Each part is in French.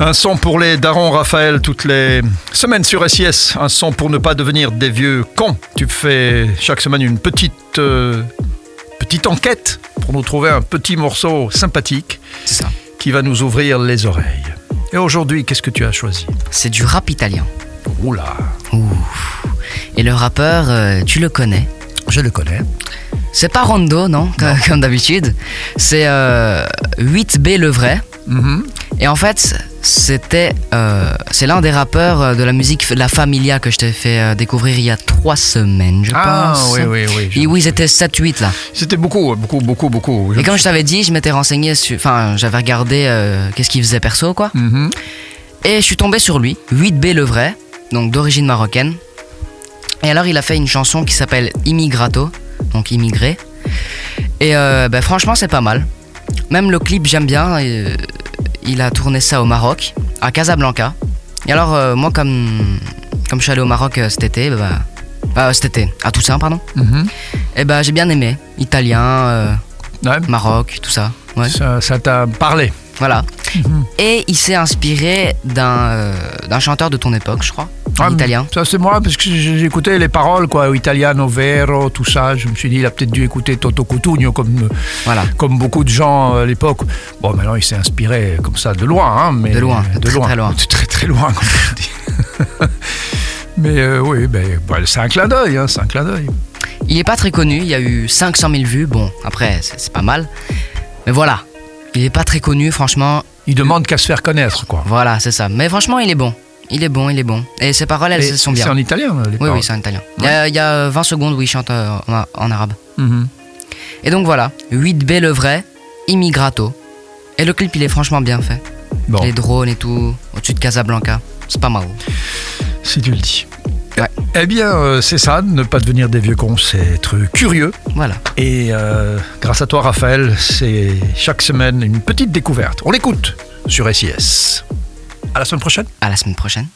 Un son pour les darons, Raphaël, toutes les semaines sur SIS. Un son pour ne pas devenir des vieux cons. Tu fais chaque semaine une petite, euh, petite enquête pour nous trouver un petit morceau sympathique ça. qui va nous ouvrir les oreilles. Et aujourd'hui, qu'est-ce que tu as choisi? C'est du rap italien. Oula, Et le rappeur, euh, tu le connais? je le connais. C'est pas Rondo, non, comme, comme d'habitude. C'est euh, 8B le vrai. Mhm. Et en fait, c'était, euh, c'est l'un des rappeurs euh, de la musique La Familia que je t'ai fait euh, découvrir il y a trois semaines, je Ah pense. oui, oui, oui. je- Et oui, ils étaient 7-8 là. C'était beaucoup, beaucoup, beaucoup, beaucoup. Et comme je t'avais dit, je m'étais renseigné sur. Enfin, j'avais regardé euh, qu'est-ce qu'il faisait perso, quoi. Mhm. Et je suis tombé sur lui, 8B le vrai, donc d'origine marocaine. Et alors, il a fait une chanson qui s'appelle Immigrato, donc immigré. Et euh, bah, franchement, c'est pas mal. Même le clip, j'aime bien. et, il a tourné ça au Maroc, à Casablanca. Et alors, euh, moi, comme, comme je suis allé au Maroc euh, cet été, bah, bah, cet été, à Toussaint, pardon. Mhm. Et bah, j'ai bien aimé. Italien, euh, Ouais, Maroc, tout ça. Ouais. ça ça t'a parlé. Voilà. Mhm. Et il s'est inspiré d'un euh, d'un chanteur de ton époque, je crois, Ah, italien. Ça, c'est moi, parce que écouté les paroles, quoi, italiano vero, tout ça. Je me suis dit, il a peut-être dû écouter Toto Cutugno, comme, Voilà. comme beaucoup de gens à l'époque. Bon, maintenant, il s'est inspiré comme ça, de loin, hein, mais De loin, de très, loin, très loin. Très, très loin, comme tu dis. mais euh, oui, ben, c'est un clin d'œil, hein, c'est un clin d'œil. Il est pas très connu, il y a eu 500 000 vues. Bon, après, c'est pas mal. Mais voilà. Il est pas très connu, franchement. Il demande qu'à se faire connaître, quoi. Voilà, c'est ça. Mais franchement, il est bon. Il est bon, il est bon. Et ses paroles, elles Et sont C'est bien. en italien, les Oui, paroles. oui, c'est en italien. Il y, a, il y a 20 secondes où il chante euh, en, en arabe. Mhm. Et donc voilà, 8B le vrai, Immigrato. Et le clip, il est franchement bien fait. Bon, Les drones et tout, au-dessus de Casablanca. C'est pas mal. si tu le dis. Ouais. Eh bien, euh, c'est ça, ne pas devenir des vieux cons, c'est être curieux. Voilà. Et euh, grâce à toi, Raphaël, c'est chaque semaine une petite découverte. On l'écoute sur SIS. À la semaine prochaine. À la semaine prochaine.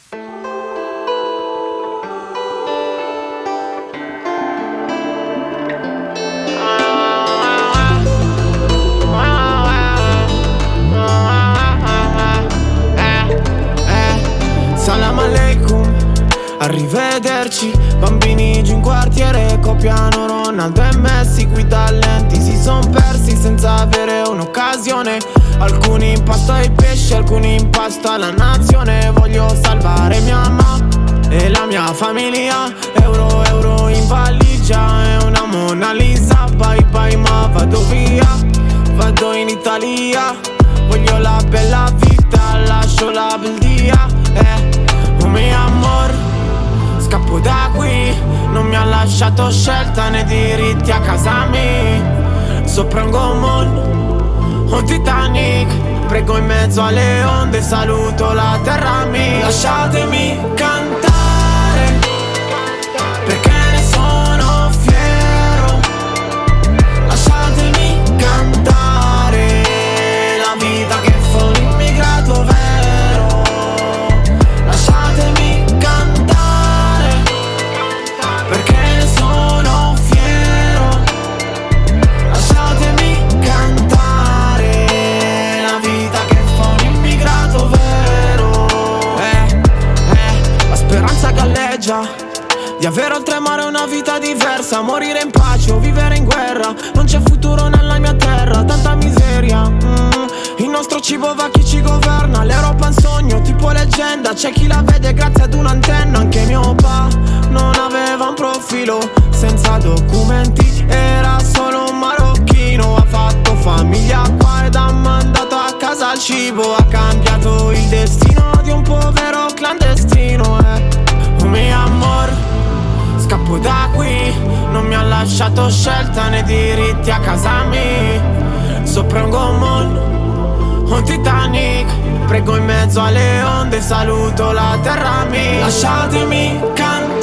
Arrivederci Bambini giù in quartiere copiano Ronaldo e Messi. Qui talenti si son persi senza avere un'occasione. Alcuni in pasto ai pesci, alcuni in pasto alla nazione. Voglio salvare mia mamma e la mia famiglia. Euro, euro in valigia è una Mona Lisa. Bye bye ma vado via, vado in Italia. Voglio la bella vita, lascio la beldia scappo da qui. Non mi ha lasciato scelta né diritti a casa mia. Sopra un gommone, un Titanic. Prego in mezzo alle onde, saluto la terra mia. Lasciatemi cantare Avere oltremare una vita diversa Morire in pace o vivere in guerra. Non c'è futuro nella mia terra Tanta miseria mm. Il nostro cibo va a chi ci governa L'Europa è un sogno tipo leggenda. C'è chi la vede grazie ad un'antenna Anche mio pa non aveva un profilo. Senza documenti Era solo un marocchino. Ha fatto famiglia qua ed ha mandato a casa il cibo. Ha cambiato il destino di un povero clandestino da qui, non mi ha lasciato scelta né diritti a casa mia. Sopra un gommone, un Titanic. Prego in mezzo alle onde, saluto la terra mia. Lasciatemi cantare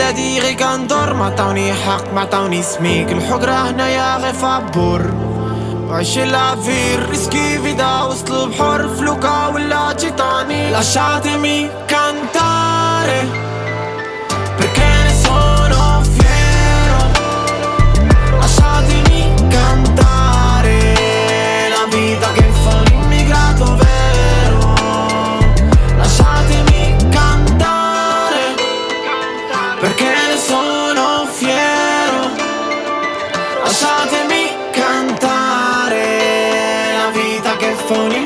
بلادي كندور ما عطاوني حق ما عطاوني سميك. الحقرة هنايا غير فابور. وعيش لافير ريسكي فيدا وسط البحر فلوكا ولا تيتاني lasciatemi cantare Lasciatemi cantare la vita che fa